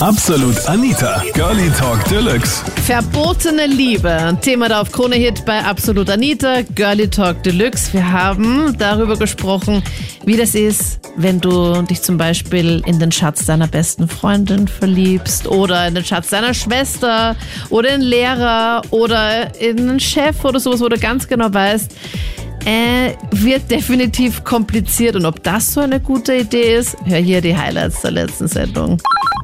Absolut Anita, Girlie Talk Deluxe. Verbotene Liebe. Thema da auf Krone Hit bei Absolut Anita, Girlie Talk Deluxe. Wir haben darüber gesprochen, wie das ist, wenn du dich zum Beispiel in den Schatz deiner besten Freundin verliebst oder in den Schatz deiner Schwester oder in Lehrer oder in einen Chef oder sowas, wo du ganz genau weißt, äh, wird definitiv kompliziert. Und ob das so eine gute Idee ist, hör hier die Highlights der letzten Sendung.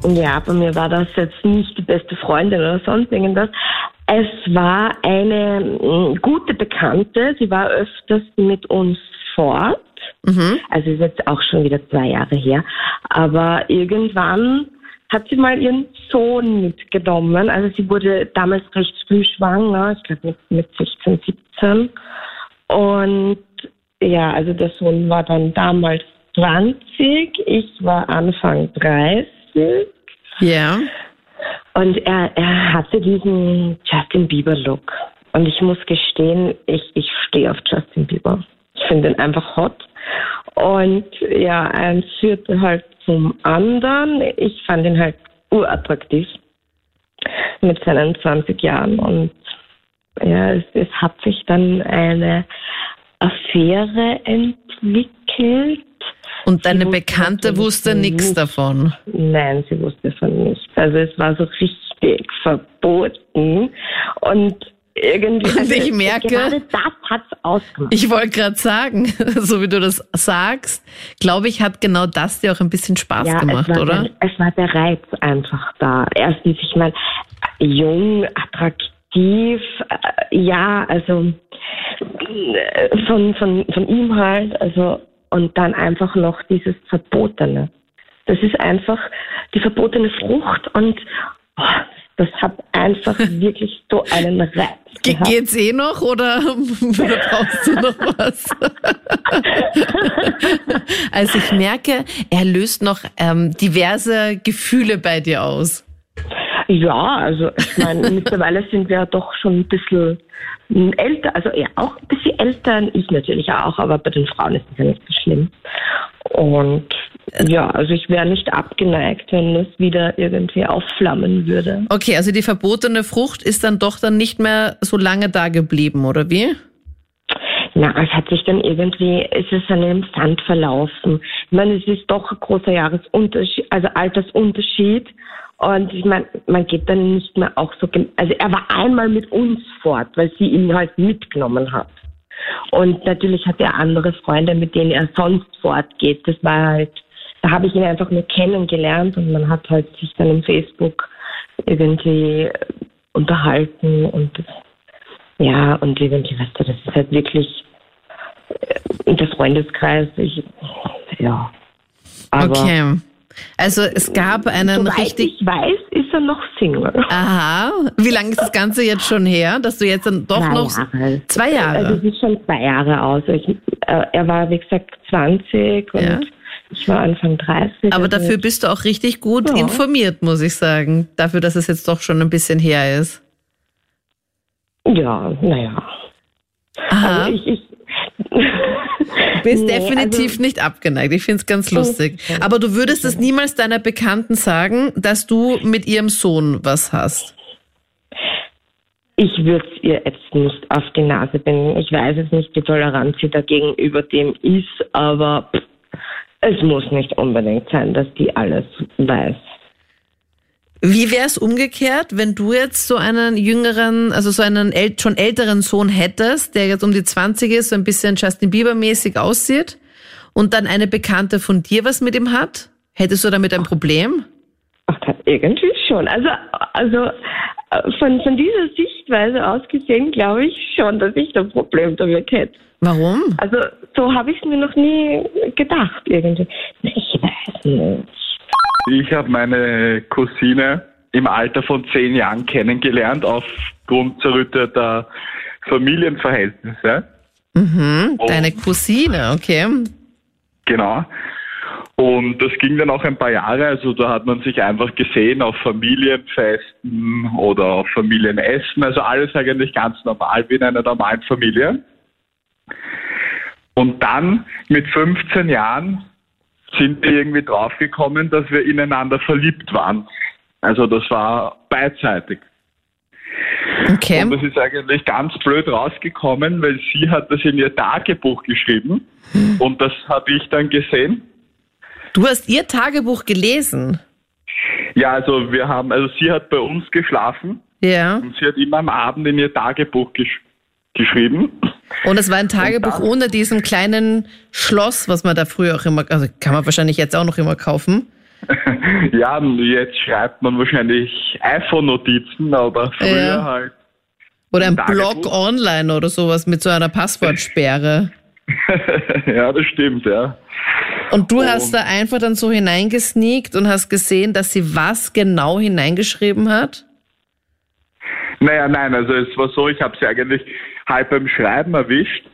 Ja, bei mir war das jetzt nicht die beste Freundin oder sonst irgendwas. Es war eine mm, gute Bekannte, sie war öfters mit uns fort. Mhm. Also ist jetzt auch schon wieder zwei Jahre her. Aber irgendwann hat sie mal ihren Sohn mitgenommen. Also sie wurde damals recht früh schwanger, ich glaube mit, mit 16, 17. Und ja, also der Sohn war dann damals 20, ich war Anfang 30. Ja. Und er, er hatte diesen Justin Bieber-Look. Und ich muss gestehen, ich, ich stehe auf Justin Bieber. Ich finde ihn einfach hot. Und ja, eins führte halt zum anderen. Ich fand ihn halt urattraktiv mit seinen 20 Jahren. Und ja, es, es hat sich dann eine Affäre entwickelt. Und deine wusste Bekannte wusste nichts nicht. davon. Nein, sie wusste von nichts. Also es war so richtig verboten. Und irgendwie. Und also ich merke- Gerade das hat's ausgemacht. Ich wollte gerade sagen, so wie du das sagst, glaube ich, hat genau das dir auch ein bisschen Spaß ja, gemacht, es war oder? Der, es war der Reiz einfach da. Erstens, ich meine, jung, attraktiv, äh, ja, also äh, von, von, von ihm halt, also und dann einfach noch dieses Verbotene. Das ist einfach die verbotene Frucht und oh, das hat einfach wirklich so einen Reiz. Ge gehabt. geht's eh noch oder, oder brauchst du noch was? also ich merke, er löst noch ähm, diverse Gefühle bei dir aus. Ja, also ich meine, mittlerweile sind wir doch schon ein bisschen älter, also er auch ein bisschen älter, ich natürlich auch, aber bei den Frauen ist das ja nicht so schlimm. Und ja, also ich wäre nicht abgeneigt, wenn es wieder irgendwie aufflammen würde. Okay, also die verbotene Frucht ist dann doch dann nicht mehr so lange da geblieben, oder wie? Na, es hat sich dann irgendwie, es ist an einem Sand verlaufen. Ich meine, es ist doch ein großer Jahresunterschied, also Altersunterschied. Und ich meine, man geht dann nicht mehr auch so, also er war einmal mit uns fort, weil sie ihn halt mitgenommen hat. Und natürlich hat er andere Freunde, mit denen er sonst fortgeht. Das war halt, da habe ich ihn einfach nur kennengelernt und man hat halt sich dann im Facebook irgendwie äh, unterhalten und das, ja, und du, das ist halt wirklich äh, der Freundeskreis, ich, ja. Aber okay. Also es gab einen soweit richtig. ich weiß, ist er noch Single. Aha. Wie lange ist das Ganze jetzt schon her, dass du jetzt dann doch Drei noch Jahre. zwei Jahre? Also es ist schon zwei Jahre aus. Ich, äh, er war, wie gesagt, 20 und Ja. ich war Anfang 30. Aber also dafür bist du auch richtig gut Ja. informiert, muss ich sagen. Dafür, dass es jetzt doch schon ein bisschen her ist. Ja, naja. Aha. Also ich, ich Du bist Nee, definitiv also- nicht abgeneigt. Ich finde es ganz lustig. Aber du würdest es niemals deiner Bekannten sagen, dass du mit ihrem Sohn was hast. Ich würde es ihr jetzt nicht auf die Nase binden. Ich weiß es nicht, wie tolerant sie dagegen über dem ist, aber pff, es muss nicht unbedingt sein, dass die alles weiß. Wie wäre es umgekehrt, wenn du jetzt so einen jüngeren, also so einen äl schon älteren Sohn hättest, der jetzt um die 20 ist, so ein bisschen Justin Bieber-mäßig aussieht und dann eine Bekannte von dir was mit ihm hat? Hättest du damit ein Problem? Ach, irgendwie schon. Also, also äh, von, von dieser Sichtweise aus gesehen glaube ich schon, dass ich da ein Problem damit hätte. Warum? Also so habe ich es mir noch nie gedacht irgendwie. Ich weiß nicht. Ich habe meine Cousine im Alter von zehn Jahren kennengelernt aufgrund zerrütteter Familienverhältnisse. Mhm, Oh. deine Cousine, okay. Genau. Und das ging dann auch ein paar Jahre. Also da hat man sich einfach gesehen auf Familienfesten oder auf Familienessen. Also alles eigentlich ganz normal wie in einer normalen Familie. Und dann mit 15 Jahren sind wir irgendwie draufgekommen, dass wir ineinander verliebt waren. Also das war beidseitig. Okay. Und das ist eigentlich ganz blöd rausgekommen, weil sie hat das in ihr Tagebuch geschrieben und das habe ich dann gesehen. Du hast ihr Tagebuch gelesen. Ja, also wir haben, also sie hat bei uns geschlafen Ja. und sie hat immer am Abend in ihr Tagebuch gesch geschrieben. Und es war ein Tagebuch dann- ohne diesen kleinen Schloss, was man da früher auch immer, also kann man wahrscheinlich jetzt auch noch immer kaufen. Ja, jetzt schreibt man wahrscheinlich iPhone-Notizen, aber früher Ja. halt. Oder ein Tagebuch? Blog online oder sowas mit so einer Passwortsperre. ja, das stimmt, ja. Und du Und- hast da einfach dann so hineingesneakt und hast gesehen, dass sie was genau hineingeschrieben hat? Naja, nein, also es war so, ich habe sie eigentlich halb beim Schreiben erwischt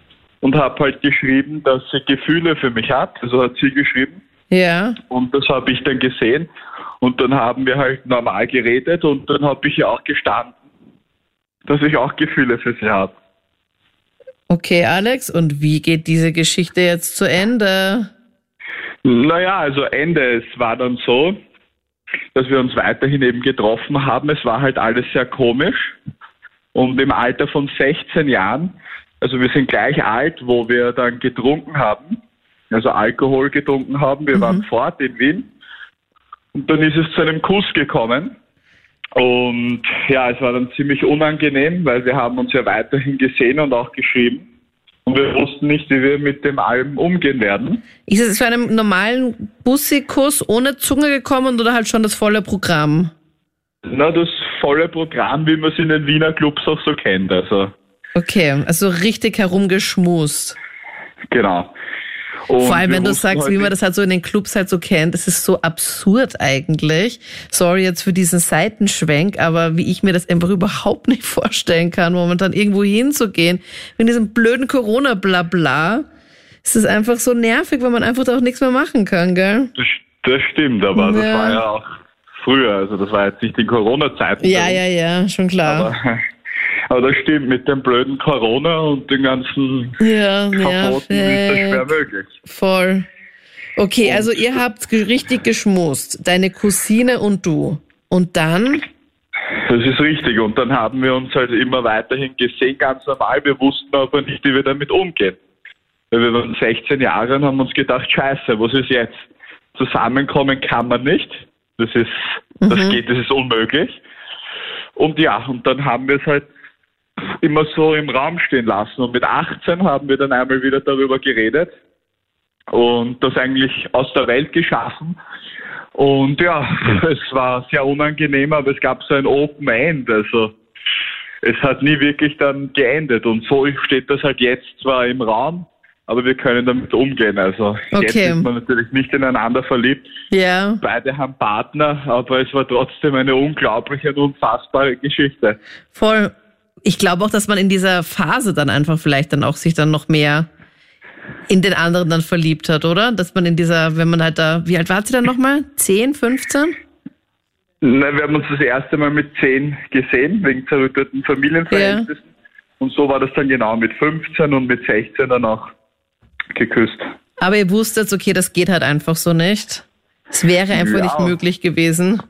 und habe halt geschrieben, dass sie Gefühle für mich hat. Also hat sie geschrieben Ja. und das habe ich dann gesehen und dann haben wir halt normal geredet und dann habe ich ihr auch gestanden, dass ich auch Gefühle für sie habe. Okay, Alex, und wie geht diese Geschichte jetzt zu Ende? Naja, also Ende, es war dann so, dass wir uns weiterhin eben getroffen haben. Es war halt alles sehr komisch. Und im Alter von 16 Jahren, also wir sind gleich alt, wo wir dann getrunken haben, also Alkohol getrunken haben. Wir waren fort in Wien. Und dann ist es zu einem Kuss gekommen. Und ja, es war dann ziemlich unangenehm, weil wir haben uns ja weiterhin gesehen und auch geschrieben. Und wir wussten nicht, wie wir mit dem allem umgehen werden. Ist es zu einem normalen Bussikuss ohne Zunge gekommen oder halt schon das volle Programm? Na, das volle Programm, wie man es in den Wiener Clubs auch so kennt. Also, Okay, also richtig herumgeschmust. genau. Und Vor allem, wenn du sagst, halt wie man das halt so in den Clubs halt so kennt, das ist so absurd eigentlich. Sorry jetzt für diesen Seitenschwenk, aber wie ich mir das einfach überhaupt nicht vorstellen kann, momentan irgendwo hinzugehen, wegen diesem blöden Corona-Blabla, ist es einfach so nervig, weil man einfach da auch nichts mehr machen kann, gell? Das, das stimmt, aber das Ja. war ja auch früher. Also, das war jetzt nicht in Corona-Zeiten. Ja, ja, ja, schon klar. Aber, aber das stimmt, mit dem blöden Corona und den ganzen ja, Verboten ist das schwer möglich. Voll. Okay, also ihr habt richtig geschmust, deine Cousine und du. Und dann? Das ist richtig. Und dann haben wir uns halt immer weiterhin gesehen, ganz normal. Wir wussten aber nicht, wie wir damit umgehen. Weil wir waren 16 Jahre und haben uns gedacht, scheiße, was ist jetzt? Zusammenkommen kann man nicht. Das ist, das geht, das ist unmöglich. Und ja, und dann haben wir es halt immer so im Raum stehen lassen. Und mit 18 haben wir dann einmal wieder darüber geredet und das eigentlich aus der Welt geschaffen. Und ja, es war sehr unangenehm, aber es gab so ein Open End. Also es hat nie wirklich dann geendet. Und so steht das halt jetzt zwar im Raum, aber wir können damit umgehen. Also jetzt Okay. ist man natürlich nicht ineinander verliebt. Ja. Beide haben Partner, aber es war trotzdem eine unglaubliche und unfassbare Geschichte. Voll. Ich glaube auch, dass man in dieser Phase dann einfach vielleicht dann auch sich dann noch mehr in den anderen dann verliebt hat, oder? Dass man in dieser, wenn man halt da, wie alt war sie dann nochmal? 10, 15? Na, wir haben uns das erste Mal mit 10 gesehen, wegen zerrütteten Familienverhältnissen. Und so war das dann genau mit 15 und mit 16 dann auch geküsst. Aber ihr wusstet, okay, das geht halt einfach so nicht. Es wäre einfach Ja. nicht möglich gewesen.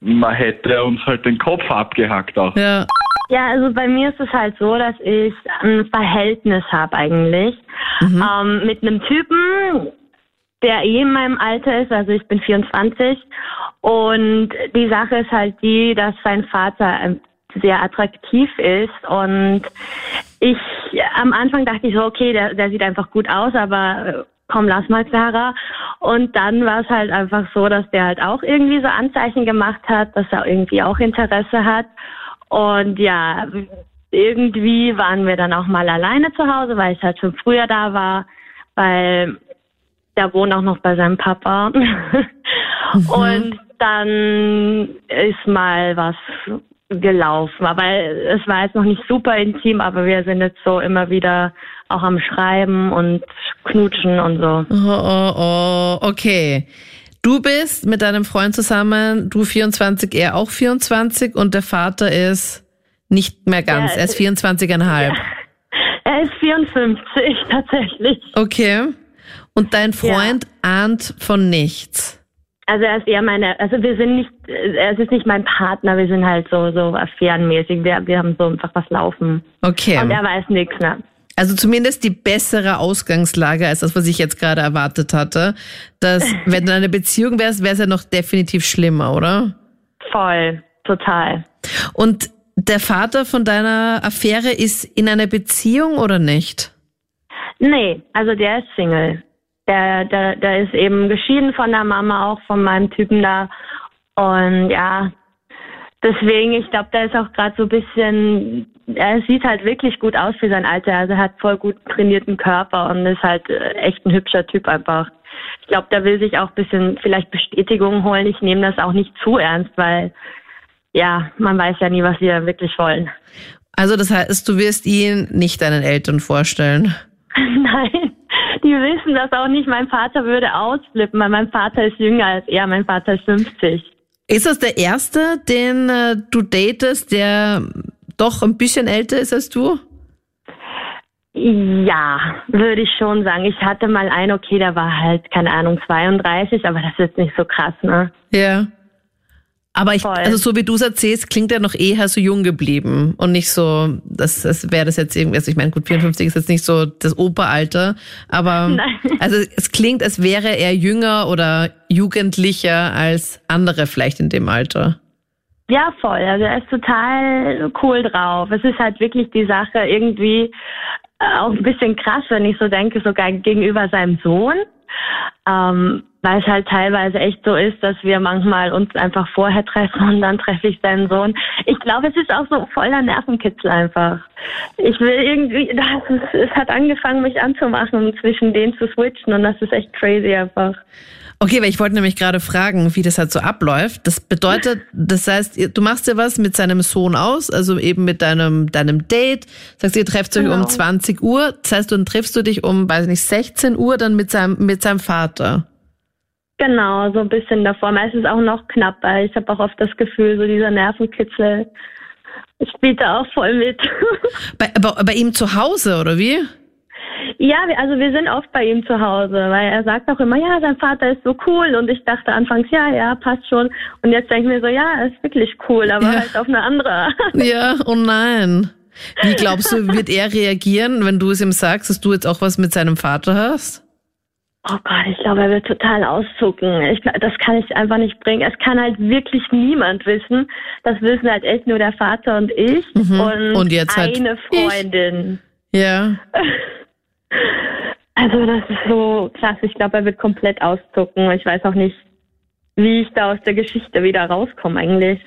Man hätte uns halt den Kopf abgehackt auch. Ja. Ja, also bei mir ist es halt so, dass ich ein Verhältnis habe eigentlich ähm, mit einem Typen, der eh in meinem Alter ist, also ich bin 24 und die Sache ist halt die, dass sein Vater sehr attraktiv ist und ich am Anfang dachte ich so, okay, der, der sieht einfach gut aus, aber äh, komm, lass mal Clara. Und dann war es halt einfach so, dass der halt auch irgendwie so Anzeichen gemacht hat, dass er irgendwie auch Interesse hat. Und ja, irgendwie waren wir dann auch mal alleine zu Hause, weil ich halt schon früher da war, weil der wohnt auch noch bei seinem Papa. Und dann ist mal was gelaufen. Aber es war jetzt noch nicht super intim, aber wir sind jetzt so immer wieder auch am Schreiben und knutschen und so. Oh, oh, oh, okay. Du bist mit deinem Freund zusammen, du 24, er auch 24 und der Vater ist nicht mehr ganz, Ja, er ist 24,5. Er ist 54 tatsächlich. Okay. Und dein Freund ahnt von nichts. Also er ist eher meine, also wir sind nicht, er ist nicht mein Partner, wir sind halt so, so affärenmäßig. Wir, wir haben so einfach was laufen. Okay. Und er weiß nichts, ne? Also zumindest die bessere Ausgangslage als das, was ich jetzt gerade erwartet hatte. Dass, wenn du in einer Beziehung wärst, wäre es ja noch definitiv schlimmer, oder? Voll, total. Und der Vater von deiner Affäre ist in einer Beziehung oder nicht? Nee, also der ist Single. Der, der, der ist eben geschieden von der Mama, auch von meinem Typen da. Und ja, deswegen, ich glaube, der ist auch gerade so ein bisschen, er sieht halt wirklich gut aus für sein Alter. Also er hat voll gut trainierten Körper und ist halt äh, echt ein hübscher Typ einfach. Ich glaube, der will sich auch ein bisschen vielleicht Bestätigung holen. Ich nehme das auch nicht zu ernst, weil ja, man weiß ja nie, was wir wirklich wollen. Also das heißt, du wirst ihn nicht deinen Eltern vorstellen? Nein, die wissen das auch nicht. Mein Vater würde ausflippen, weil mein Vater ist jünger als er. Mein Vater ist 50. Ist das der erste, den äh, du datest, der doch ein bisschen älter ist als du? Ja, würde ich schon sagen. Ich hatte mal einen, okay, der war halt, keine Ahnung, 32, aber das ist nicht so krass, ne? Ja. Aber ich, Voll. also so wie du es erzählst, klingt er noch eher so jung geblieben und nicht so, das, das wäre das jetzt irgendwie, also ich meine, gut, 54 ist jetzt nicht so das Operalter, aber Nein. also es klingt, als wäre er jünger oder jugendlicher als andere vielleicht in dem Alter. Ja, voll. Also er ist total cool drauf. Es ist halt wirklich die Sache irgendwie äh, auch ein bisschen krass, wenn ich so denke, sogar gegenüber seinem Sohn. Ähm, weil es halt teilweise echt so ist, dass wir manchmal uns einfach vorher treffen und dann treffe ich seinen Sohn. Ich glaube, es ist auch so voller Nervenkitzel einfach. Ich will irgendwie, das ist, es hat angefangen, mich anzumachen, um zwischen denen zu switchen und das ist echt crazy einfach. Okay, weil ich wollte nämlich gerade fragen, wie das halt so abläuft. Das bedeutet, das heißt, du machst dir was mit seinem Sohn aus, also eben mit deinem, deinem Date. Sagst, ihr trefft euch um Genau. 20 Uhr. Das heißt, dann triffst du dich um, weiß nicht, 16 Uhr dann mit seinem, mit seinem Vater. Genau, so ein bisschen davor. Meistens auch noch knapper. Ich habe auch oft das Gefühl, so dieser Nervenkitzel spielt da auch voll mit. Bei, bei, bei ihm zu Hause, oder wie? ja, also wir sind oft bei ihm zu Hause, weil er sagt auch immer, ja, sein Vater ist so cool. Und ich dachte anfangs, ja, ja, passt schon. Und jetzt denke ich mir so, ja, er ist wirklich cool, aber Ja. halt auf eine andere Art. Ja, oh nein. Wie glaubst du, wird er reagieren, wenn du es ihm sagst, dass du jetzt auch was mit seinem Vater hast? Oh Gott, ich glaube, er wird total auszucken. Ich, das kann ich einfach nicht bringen. Es kann halt wirklich niemand wissen. Das wissen halt echt nur der Vater und ich und, Mhm. Und jetzt halt eine ich. Freundin. Ja. Also das ist so krass. Ich glaube, er wird komplett auszucken. Ich weiß auch nicht, wie ich da aus der Geschichte wieder rauskomme eigentlich.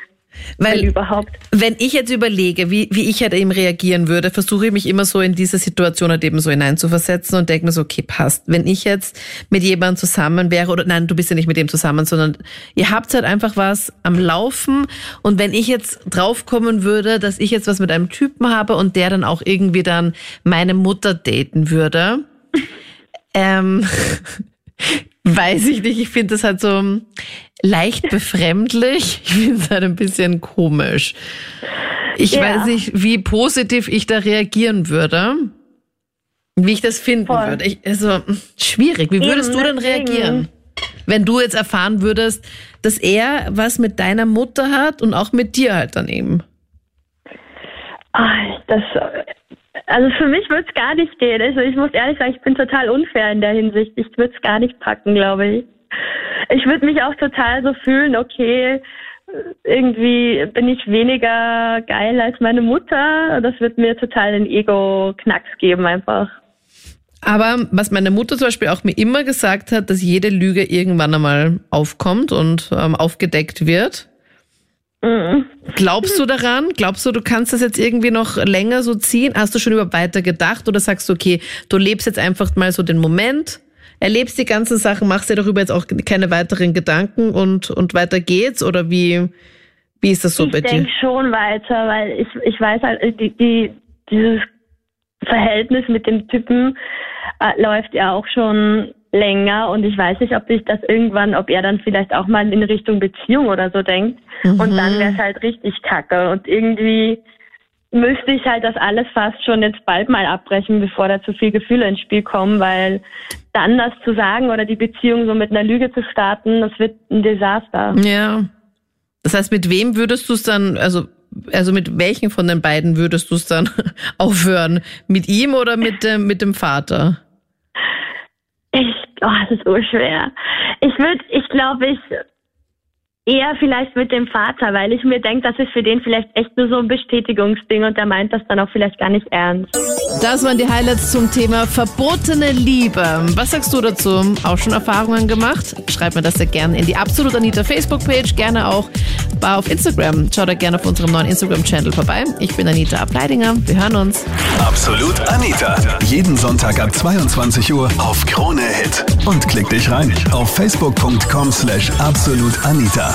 Wenn Weil, überhaupt. wenn ich jetzt überlege, wie, wie ich halt eben reagieren würde, versuche ich mich immer so in diese Situation halt eben so hineinzuversetzen und denke mir so, okay, passt. Wenn ich jetzt mit jemandem zusammen wäre, oder nein, du bist ja nicht mit dem zusammen, sondern ihr habt halt einfach was am Laufen und wenn ich jetzt draufkommen würde, dass ich jetzt was mit einem Typen habe und der dann auch irgendwie dann meine Mutter daten würde, ähm, weiß ich nicht, ich finde das halt so leicht befremdlich. Ich finde es halt ein bisschen komisch. Ich Ja. weiß nicht, wie positiv ich da reagieren würde. Wie ich das finden Voll. würde. Ich, also, schwierig. Wie würdest Eben, du denn deswegen. reagieren? Wenn du jetzt erfahren würdest, dass er was mit deiner Mutter hat und auch mit dir halt dann eben. Das, also für mich wird es gar nicht gehen. Also ich muss ehrlich sagen, ich bin total unfair in der Hinsicht. Ich würde es gar nicht packen, glaube ich. Ich würde mich auch total so fühlen, okay, irgendwie bin ich weniger geil als meine Mutter. Das wird mir total den Ego-Knacks geben einfach. Aber was meine Mutter zum Beispiel auch mir immer gesagt hat, dass jede Lüge irgendwann einmal aufkommt und ähm, aufgedeckt wird. Mhm. Glaubst du daran? Glaubst du, du kannst das jetzt irgendwie noch länger so ziehen? Hast du schon über weiter gedacht oder sagst du, okay, du lebst jetzt einfach mal so den Moment, erlebst die ganzen Sachen, machst dir darüber jetzt auch keine weiteren Gedanken und, und weiter geht's? Oder wie, wie ist das so ich bei dir? denke schon weiter, weil ich, ich weiß halt, die, die, dieses Verhältnis mit dem Typen äh, läuft ja auch schon länger und ich weiß nicht, ob ich das irgendwann, ob er dann vielleicht auch mal in Richtung Beziehung oder so denkt und dann wäre es halt richtig kacke und irgendwie müsste ich halt das alles fast schon jetzt bald mal abbrechen, bevor da zu viel Gefühle ins Spiel kommen, weil dann das zu sagen oder die Beziehung so mit einer Lüge zu starten, das wird ein Desaster. Ja. Das heißt, mit wem würdest du es dann, also, also mit welchen von den beiden würdest du es dann aufhören? Mit ihm oder mit dem, mit dem Vater? Ich, oh, das ist so schwer. Ich würde, ich glaube, ich Eher vielleicht mit dem Vater, weil ich mir denke, das ist für den vielleicht echt nur so ein Bestätigungsding und der meint das dann auch vielleicht gar nicht ernst. Das waren die Highlights zum Thema verbotene Liebe. Was sagst du dazu? Auch schon Erfahrungen gemacht? Schreib mir das sehr gerne in die Absolut Anita Facebook-Page, gerne auch auf Instagram. Schau da gerne auf unserem neuen Instagram-Channel vorbei. Ich bin Anita Ableidinger. Wir hören uns. Absolut Anita. Jeden Sonntag ab 22 Uhr auf Krone Hit. Und klick dich rein auf facebook.com slash absolutanita.